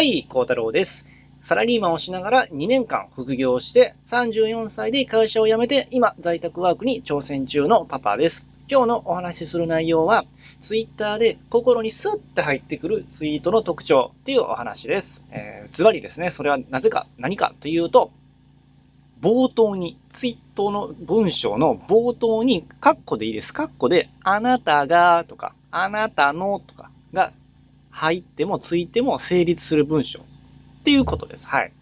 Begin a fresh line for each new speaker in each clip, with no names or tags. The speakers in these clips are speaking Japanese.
はい、孝太郎です。サラリーマンをしながら2年間副業して34歳で会社を辞めて今在宅ワークに挑戦中のパパです。今日のお話しする内容は Twitter で心にスッて入ってくるツイートの特徴っていうお話です。えー、ズバリですね、それはなぜか何かというと冒頭に、ツイートの文章の冒頭に、カッコでいいです。カッコで、あなたがとか、あなたのとかが入ってもついても成立する文章っていうことです。はい。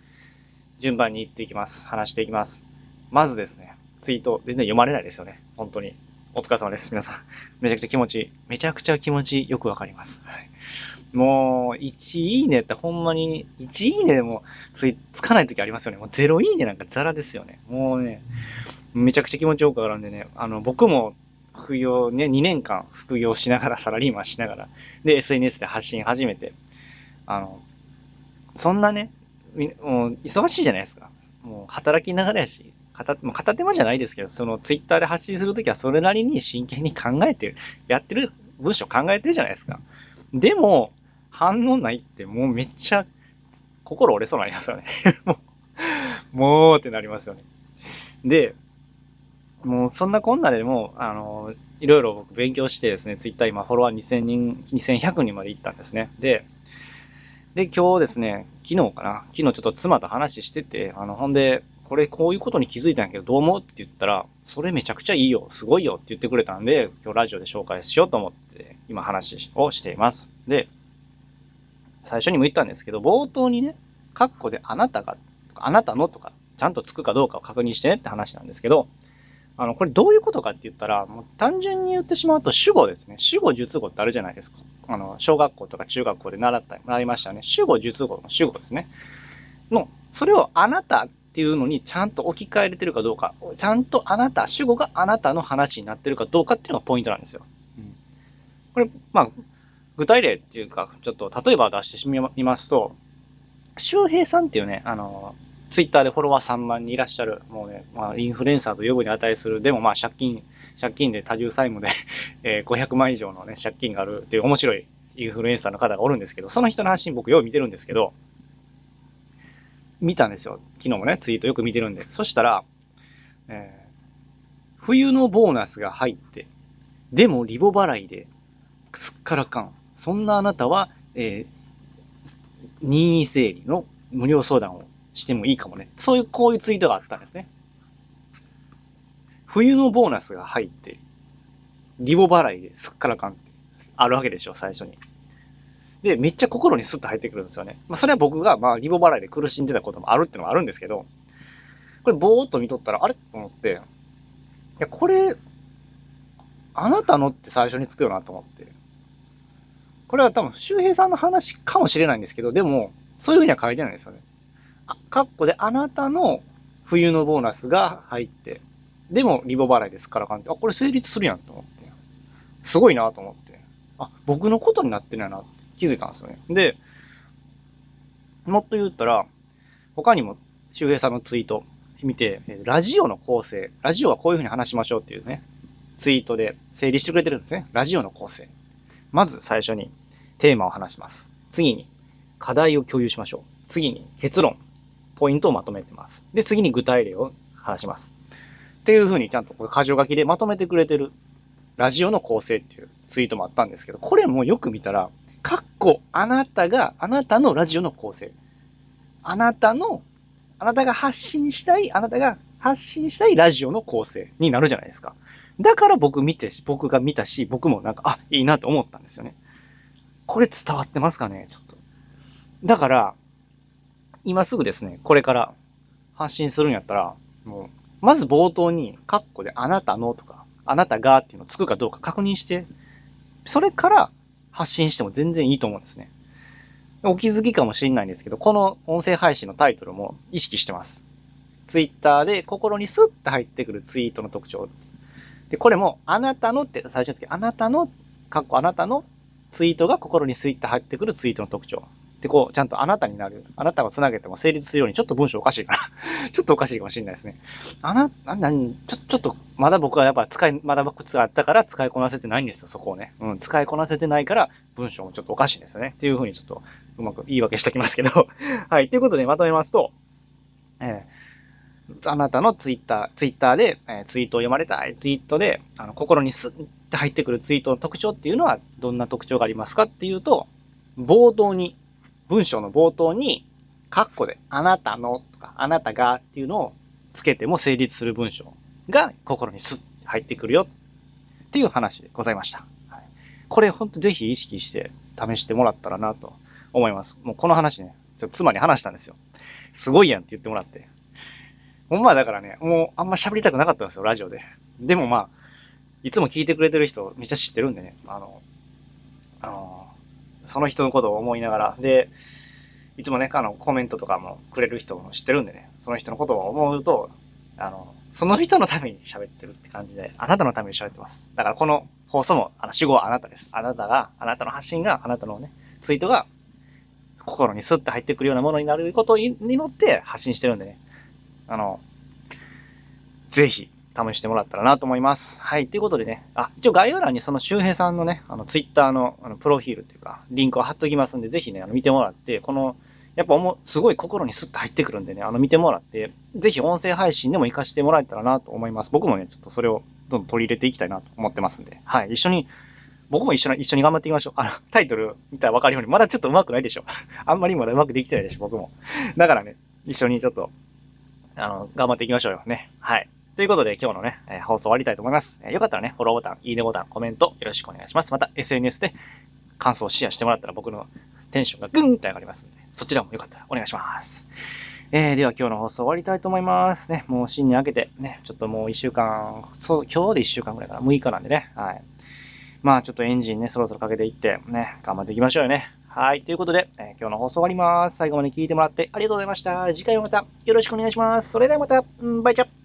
順番に言っていきます。話していきます。まずですね、ツイート全然読まれないですよね。本当に。お疲れ様です。皆さん。めちゃくちゃ気持ちいい。めちゃくちゃ気持ちよくわかります。はい。もう、1いいねってほんまに、1いいねでもついつかない時ありますよね。もう0いいねなんかザラですよね。もうね、めちゃくちゃ気持ちよくわかるんでね、あの、僕も副業ね、2年間副業しながら、サラリーマンしながら、で、SNS で発信始めて、あの、そんなね、もう忙しいじゃないですか。もう働きながらやし、片も片手間じゃないですけど、そのツイッターで発信するときはそれなりに真剣に考えてる、やってる文章考えてるじゃないですか。でも、反応ないってもうめっちゃ心折れそうになりますよね もう、もうってなりますよね。で、もうそんなこんなでも、あの、いろいろ僕勉強してですね、ツイッター今フォロワー2000人、2100人まで行ったんですね。で、で、今日ですね、昨日かな？昨日ちょっと妻と話してて、あの、ほんで、これこういうことに気づいたんやけどどう思う？って言ったら、それめちゃくちゃいいよ、すごいよって言ってくれたんで、今日ラジオで紹介しようと思って今話をしています。で、最初にも言ったんですけど、冒頭にね、カッコであなたが、あなたのとか、ちゃんとつくかどうかを確認してねって話なんですけど、あの、これどういうことかって言ったら、もう単純に言ってしまうと主語ですね。主語、述語ってあるじゃないですか。あの、小学校とか中学校で習った、習いましたね。主語、述語の主語ですね。の、それをあなたっていうのにちゃんと置き換えれてるかどうか、ちゃんとあなた、主語があなたの話になってるかどうかっていうのがポイントなんですよ。うん、これ、まあ、具体例っていうか、ちょっと例えば出してみますと、周平さんっていうね、あの、ツイッターでフォロワー3万人いらっしゃる、もうね、まあ、インフルエンサーと呼ぶに値する、でもまあ借金、借金で多重債務で え500万以上のね、借金があるっていう面白いインフルエンサーの方がおるんですけど、その人の発信僕よう見てるんですけど、見たんですよ。昨日もね、ツイートよく見てるんで。そしたら、えー、冬のボーナスが入って、でもリボ払いですっからかん。そんなあなたは、えー、任意整理の無料相談をしてもいいかもね。そういう、こういうツイートがあったんですね。冬のボーナスが入って、リボ払いですっからかんってあるわけでしょ、最初に。で、めっちゃ心にスッと入ってくるんですよね。まあ、それは僕が、まあ、リボ払いで苦しんでたこともあるってのもあるんですけど、これ、ぼーっと見とったら、あれ？と思って、いや、これ、あなたのって最初につくよなと思って。これは多分、周平さんの話かもしれないんですけど、でも、そういうふうには書いてないんですよね。あ、カッコであなたの冬のボーナスが入って、でもリボ払いですからかんって、あ、これ成立するやんと思って。すごいなと思って。あ、僕のことになってるやなって気づいたんですよね。で、もっと言ったら、他にも周平さんのツイート見て、ラジオの構成、ラジオはこういうふうに話しましょうっていうね、ツイートで整理してくれてるんですね。ラジオの構成。まず最初にテーマを話します。次に課題を共有しましょう。次に結論、ポイントをまとめてます。で、次に具体例を話します。っていうふうにちゃんとこれ箇条書きでまとめてくれてるラジオの構成っていうツイートもあったんですけど、これもよく見たら、かっこあなたが、あなたのラジオの構成。あなたの、あなたが発信したい、あなたが発信したいラジオの構成になるじゃないですか。だから僕見て、僕が見たし、僕もなんか、あ、いいなと思ったんですよね。これ伝わってますかね？ちょっと。だから、今すぐですね、これから発信するんやったら、もう、まず冒頭に、カッコであなたのとか、あなたがっていうのをつくかどうか確認して、それから発信しても全然いいと思うんですね。お気づきかもしれないんですけど、この音声配信のタイトルも意識してます。ツイッターで心にスッと入ってくるツイートの特徴。で、これも、あなたのって最初の時、あなたの、かっこあなたのツイートが心にスイッと入ってくるツイートの特徴。で、こう、ちゃんとあなたになる。あなたを繋げても成立するように、ちょっと文章おかしいかな ちょっとおかしいかもしれないですね。あな、な、な、ちょ、ちょっと、まだ僕はやっぱ使い、まだ僕使ったから使いこなせてないんですよ、そこをね。うん、使いこなせてないから、文章もちょっとおかしいんですよね。っていうふうにちょっと、うまく言い訳しときますけど。はい。ということでまとめますと、えー、あなたのツイッター、ツイッターで、えー、ツイートを読まれたいツイートで、あの、心にスッって入ってくるツイートの特徴っていうのはどんな特徴がありますかっていうと、冒頭に、文章の冒頭に、カッコで、あなたのとか、あなたがっていうのをつけても成立する文章が心にスッて入ってくるよっていう話でございました。はい、これほんとぜひ意識して試してもらったらなと思います。もうこの話ね、ちょっと妻に話したんですよ。すごいやんって言ってもらって。ほんまだからね、もうあんま喋りたくなかったんですよ、ラジオで。でもまあ、いつも聞いてくれてる人めっちゃ知ってるんでね、あの、あの、その人のことを思いながら、で、いつもね、あの、コメントとかもくれる人も知ってるんでね、その人のことを思うと、あの、その人のために喋ってるって感じで、あなたのために喋ってます。だからこの放送も、あの、主語はあなたです。あなたが、あなたの発信が、あなたのね、ツイートが、心にスッと入ってくるようなものになることに乗って発信してるんでね。あの、ぜひ、試してもらったらなと思います。はい。ということでね、あ、一応概要欄にその周平さんのね、あの、ツイッターの、あの、プロフィールっていうか、リンクを貼っときますんで、ぜひね、あの、見てもらって、この、やっぱもすごい心にスッと入ってくるんでね、あの、見てもらって、ぜひ音声配信でも活かしてもらえたらなと思います。僕もね、ちょっとそれをどんどん取り入れていきたいなと思ってますんで、はい。一緒に、僕も一緒に、一緒に頑張っていきましょう。あの、タイトル見たらわかるように、まだちょっと上手くないでしょ。あんまりまだ上手くできてないでしょ、僕も。だからね、一緒にちょっと、あの、頑張っていきましょうよね。はい。ということで今日のね、え、放送終わりたいと思います。えー、よかったらね、フォローボタン、いいねボタン、コメントよろしくお願いします。また SNS で感想をシェアしてもらったら僕のテンションがぐんと上がりますので、そちらもよかったらお願いします。えー、では今日の放送終わりたいと思います。ね、もう新年明けて、ね、ちょっともう一週間、そう、今日で一週間ぐらいかな、6日なんでね、はい。まあちょっとエンジンね、そろそろかけていって、ね、頑張っていきましょうよね。はい。ということで、えー、今日の放送終わります。最後まで聞いてもらってありがとうございました。次回もまたよろしくお願いします。それではまた、バイチャ